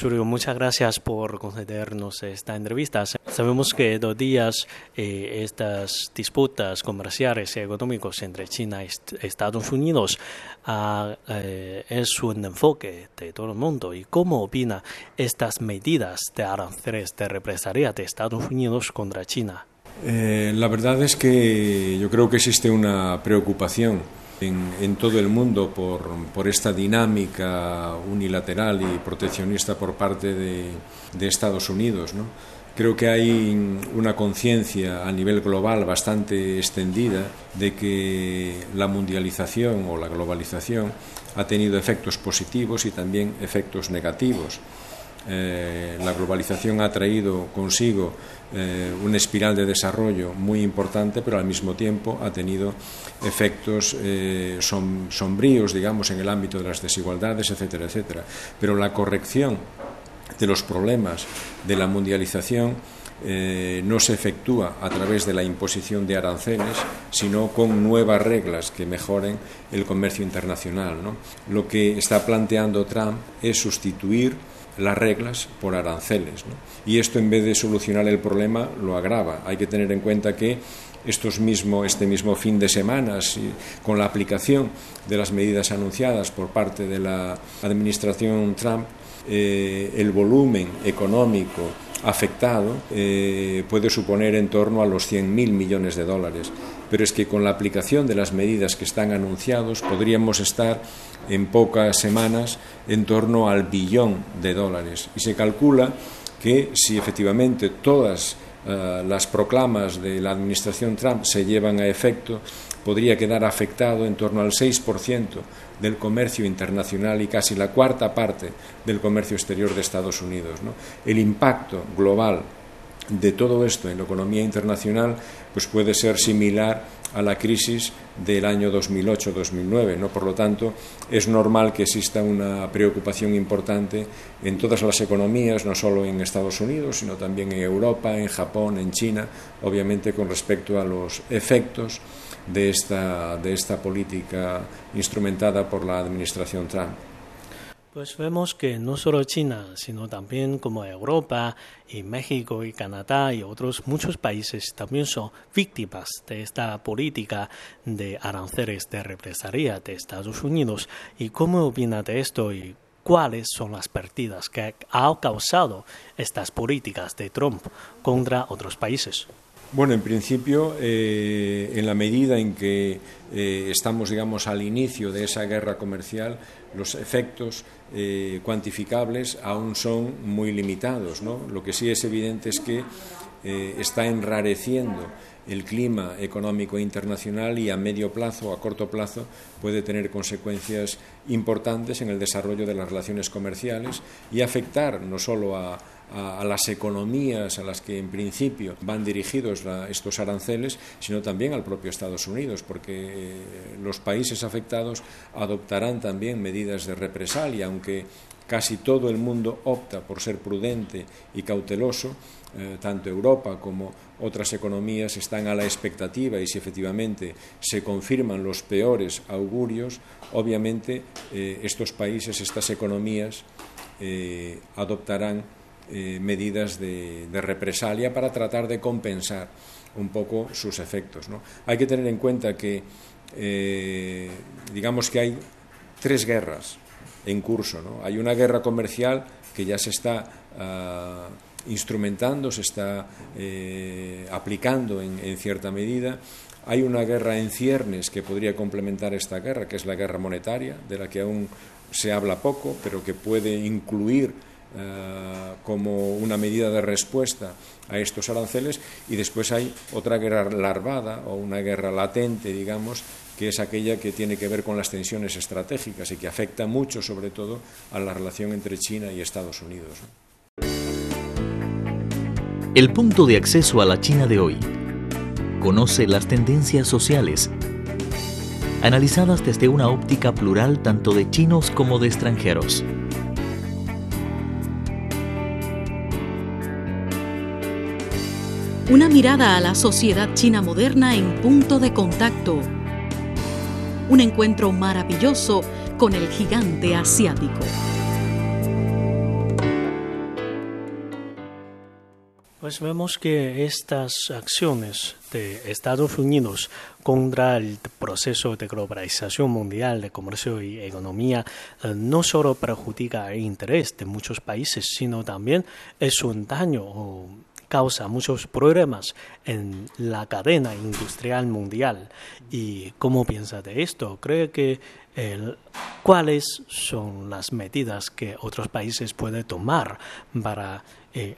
Pues muchas gracias por concedernos esta entrevista. Sabemos que dos días eh, estas disputas comerciales y económicas entre China y Estados Unidos ah, eh, es un enfoque de todo el mundo. ¿Y cómo opina estas medidas de aranceles de represalia de Estados Unidos contra China? Eh, la verdad es que yo creo que existe una preocupación en, todo el mundo por, esta dinámica unilateral y proteccionista por parte de, Estados Unidos. Creo que hay una conciencia a nivel global bastante extendida de que la mundialización o la globalización ha tenido efectos positivos y también efectos negativos. Eh, la globalización ha traído consigo eh, una espiral de desarrollo muy importante, pero al mismo tiempo ha tenido efectos eh, sombríos, digamos, en el ámbito de las desigualdades, etcétera, etcétera. Pero la corrección de los problemas de la mundialización no se efectúa a través de la imposición de aranceles, sino con nuevas reglas que mejoren el comercio internacional. Lo que está planteando Trump es sustituir las reglas por aranceles. Y esto, en vez de solucionar el problema, lo agrava. Hay que tener en cuenta que estos mismo, este mismo fin de semana, con la aplicación de las medidas anunciadas por parte de la administración Trump, eh, el volumen económico afectado eh, puede suponer en torno a los 100.000 millones de dólares. Pero es que con la aplicación de las medidas que están anunciados podríamos estar en pocas semanas en torno al billón de dólares. Y se calcula que si efectivamente todas eh, las proclamas de la administración Trump se llevan a efecto, podría quedar afectado en torno al 6% del comercio internacional y casi la cuarta parte del comercio exterior de Estados Unidos. El impacto global de todo esto en la economía internacional pues puede ser similar a la crisis del año 2008-2009. ¿no? Por lo tanto, es normal que exista una preocupación importante en todas las economías, no solo en Estados Unidos, sino también en Europa, en Japón, en China, obviamente con respecto a los efectos de esta, de esta política instrumentada por la administración Trump. Pues vemos que no solo China, sino también como Europa y México y Canadá y otros muchos países también son víctimas de esta política de aranceles de represalia de Estados Unidos. ¿Y cómo opina de esto y cuáles son las partidas que ha causado estas políticas de Trump contra otros países? Bueno, en principio, eh, en la medida en que eh, estamos, digamos, al inicio de esa guerra comercial, los efectos eh, cuantificables aún son muy limitados. ¿no? Lo que sí es evidente es que está enrareciendo el clima económico internacional y a medio plazo o a corto plazo puede tener consecuencias importantes en el desarrollo de las relaciones comerciales y afectar no solo a a, las economías a las que en principio van dirigidos estos aranceles, sino también al propio Estados Unidos, porque eh, los países afectados adoptarán también medidas de represalia, aunque casi todo el mundo opta por ser prudente y cauteloso, eh, tanto Europa como otras economías están a la expectativa y si efectivamente se confirman los peores augurios, obviamente eh, estos países, estas economías adoptarán eh, medidas de, represalia para tratar de compensar un poco sus efectos. Hay que tener en cuenta que, eh, digamos que hay tres guerras en curso. Hay una guerra comercial que ya se está ah, instrumentando, se está eh, aplicando en, en cierta medida. Hay una guerra en ciernes que podría complementar esta guerra, que es la guerra monetaria, de la que aún se habla poco, pero que puede incluir eh, como una medida de respuesta a estos aranceles y después hay otra guerra larvada o una guerra latente, digamos, que es aquella que tiene que ver con las tensiones estratégicas y que afecta mucho, sobre todo, a la relación entre China y Estados Unidos. El punto de acceso a la China de hoy. Conoce las tendencias sociales analizadas desde una óptica plural tanto de chinos como de extranjeros. Una mirada a la sociedad china moderna en punto de contacto. Un encuentro maravilloso con el gigante asiático. Pues vemos que estas acciones de Estados Unidos contra el proceso de globalización mundial de comercio y economía eh, no solo perjudica el interés de muchos países, sino también es un daño causa muchos problemas en la cadena industrial mundial. ¿Y cómo piensa de esto? ¿Cree que cuáles son las medidas que otros países pueden tomar para eh,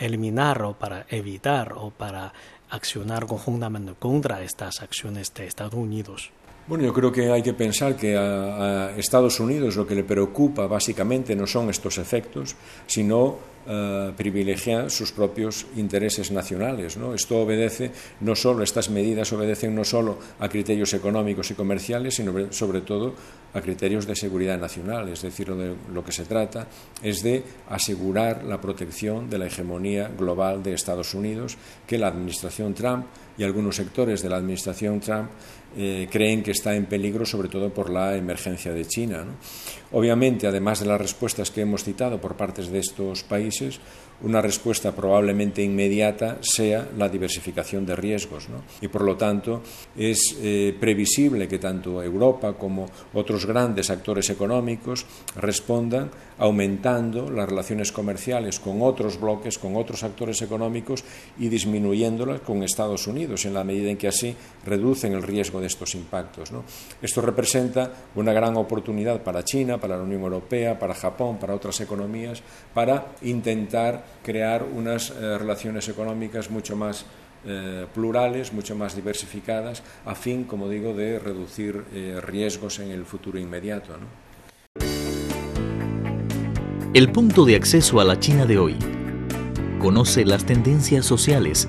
eliminar o para evitar o para accionar conjuntamente contra estas acciones de Estados Unidos? Bueno, yo creo que hay que pensar que a, Estados Unidos lo que le preocupa básicamente no son estos efectos, sino eh, privilegiar sus propios intereses nacionales. ¿no? Esto obedece no solo, estas medidas obedecen no solo a criterios económicos y comerciales, sino sobre todo a criterios de seguridad nacional. Es decir, lo, de, lo que se trata es de asegurar la protección de la hegemonía global de Estados Unidos que la administración Trump y algunos sectores de la administración Trump eh, creen que está en peligro, sobre todo por la emergencia de China. Obviamente, además de las respuestas que hemos citado por parte de estos países, una respuesta probablemente inmediata sea la diversificación de riesgos. Y por lo tanto, es eh, previsible que tanto Europa como otros grandes actores económicos respondan aumentando las relaciones comerciales con otros bloques, con otros actores económicos y disminuyéndolas con Estados Unidos, en la medida en que así reducen el riesgo de estos impactos. Esto representa una gran oportunidad para China, para la Unión Europea, para Japón, para otras economías, para intentar crear unas eh, relaciones económicas mucho más eh, plurales, mucho más diversificadas, a fin, como digo, de reducir eh, riesgos en el futuro inmediato. El punto de acceso a la China de hoy. Conoce las tendencias sociales,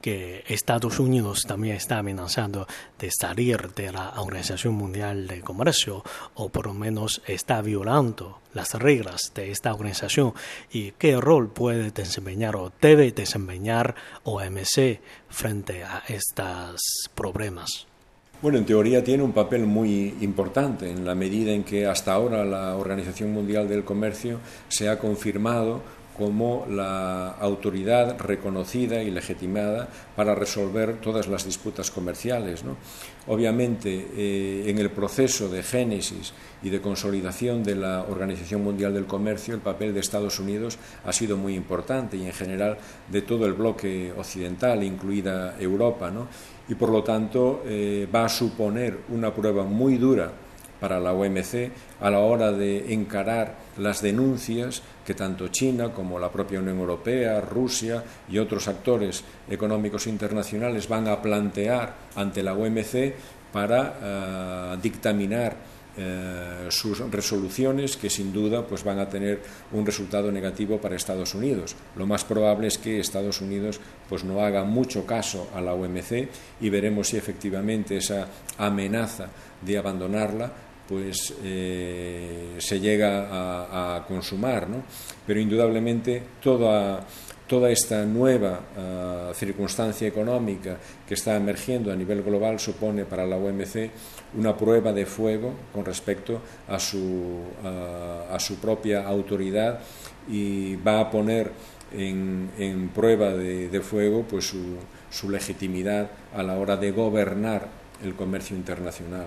que Estados Unidos también está amenazando de salir de la Organización Mundial de Comercio o por lo menos está violando las reglas de esta organización y qué rol puede desempeñar o debe desempeñar OMC frente a estos problemas. Bueno, en teoría tiene un papel muy importante en la medida en que hasta ahora la Organización Mundial del Comercio se ha confirmado como la autoridad reconocida y legitimada para resolver todas las disputas comerciales. Obviamente, eh, en el proceso de génesis y de consolidación de la Organización Mundial del Comercio, el papel de Estados Unidos ha sido muy importante y en general de todo el bloque occidental, incluida Europa, y por lo tanto eh, va a suponer una prueba muy dura para la OMC a la hora de encarar las denuncias que tanto China como la propia Unión Europea, Rusia y otros actores económicos internacionales van a plantear ante la OMC para eh, dictaminar eh, sus resoluciones que sin duda pues van a tener un resultado negativo para Estados Unidos. Lo más probable es que Estados Unidos pues no haga mucho caso a la OMC y veremos si efectivamente esa amenaza de abandonarla pues eh, se llega a, consumar, ¿no? Pero indudablemente toda, toda esta nueva ah, circunstancia económica que está emergiendo a nivel global supone para la OMC una prueba de fuego con respecto a su, a su propia autoridad y va a poner en, en prueba de, de, fuego pues su, su, legitimidad a la hora de gobernar el comercio internacional.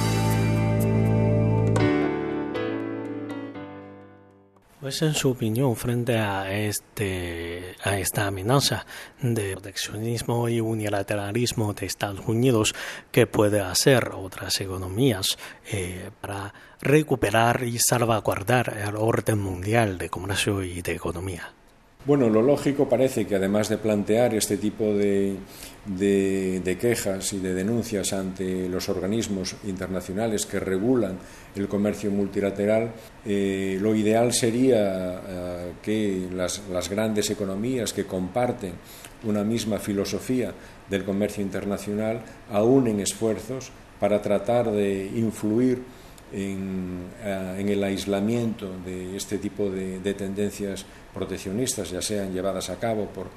Pues en su opinión frente a este a esta amenaza de proteccionismo y unilateralismo de Estados Unidos que puede hacer otras economías eh, para recuperar y salvaguardar el orden mundial de comercio y de economía. Bueno, lo lógico parece que además de plantear este tipo de, de, quejas y de denuncias ante los organismos internacionales que regulan el comercio multilateral, eh, lo ideal sería eh, que las, las grandes economías que comparten una misma filosofía del comercio internacional aúnen esfuerzos para tratar de influir en, eh, en, el aislamiento de este tipo de, de, tendencias proteccionistas, ya sean llevadas a cabo por,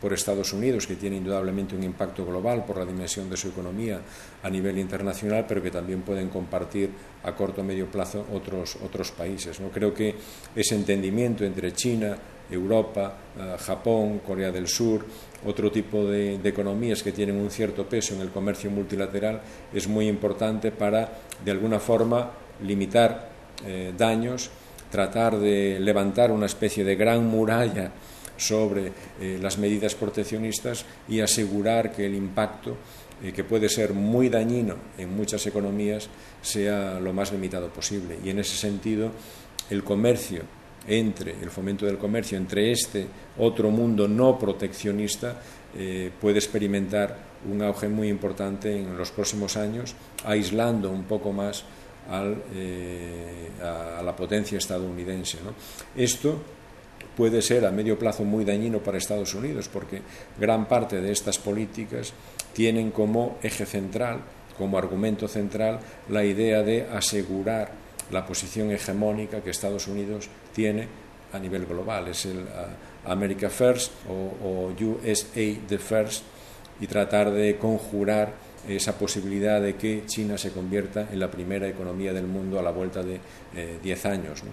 por, Estados Unidos, que tiene indudablemente un impacto global por la dimensión de su economía a nivel internacional, pero que también pueden compartir a corto o medio plazo otros, otros países. ¿no? Creo que ese entendimiento entre China, Europa, eh, Japón, Corea del Sur, otro tipo de, economías que tienen un cierto peso en el comercio multilateral es muy importante para, de alguna forma, limitar eh, daños, tratar de levantar una especie de gran muralla sobre eh, las medidas proteccionistas y asegurar que el impacto, eh, que puede ser muy dañino en muchas economías, sea lo más limitado posible. Y en ese sentido, el comercio entre el fomento del comercio entre este otro mundo no proteccionista puede experimentar un auge muy importante en los próximos años, aislando un poco más eh, a, la potencia estadounidense. Esto puede ser a medio plazo muy dañino para Estados Unidos porque gran parte de estas políticas tienen como eje central, como argumento central, la idea de asegurar la posición hegemónica que Estados Unidos tiene a nivel global. Es el America First o, o USA the First y tratar de conjurar esa posibilidad de que China se convierta en la primera economía del mundo a la vuelta de 10 eh, años. ¿no?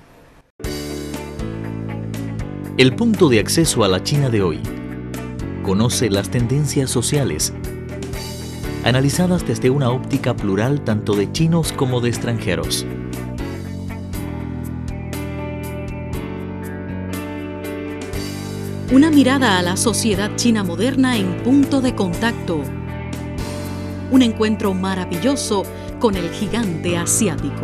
El punto de acceso a la China de hoy. Conoce las tendencias sociales, analizadas desde una óptica plural tanto de chinos como de extranjeros. Una mirada a la sociedad china moderna en punto de contacto un encuentro maravilloso con el gigante asiático.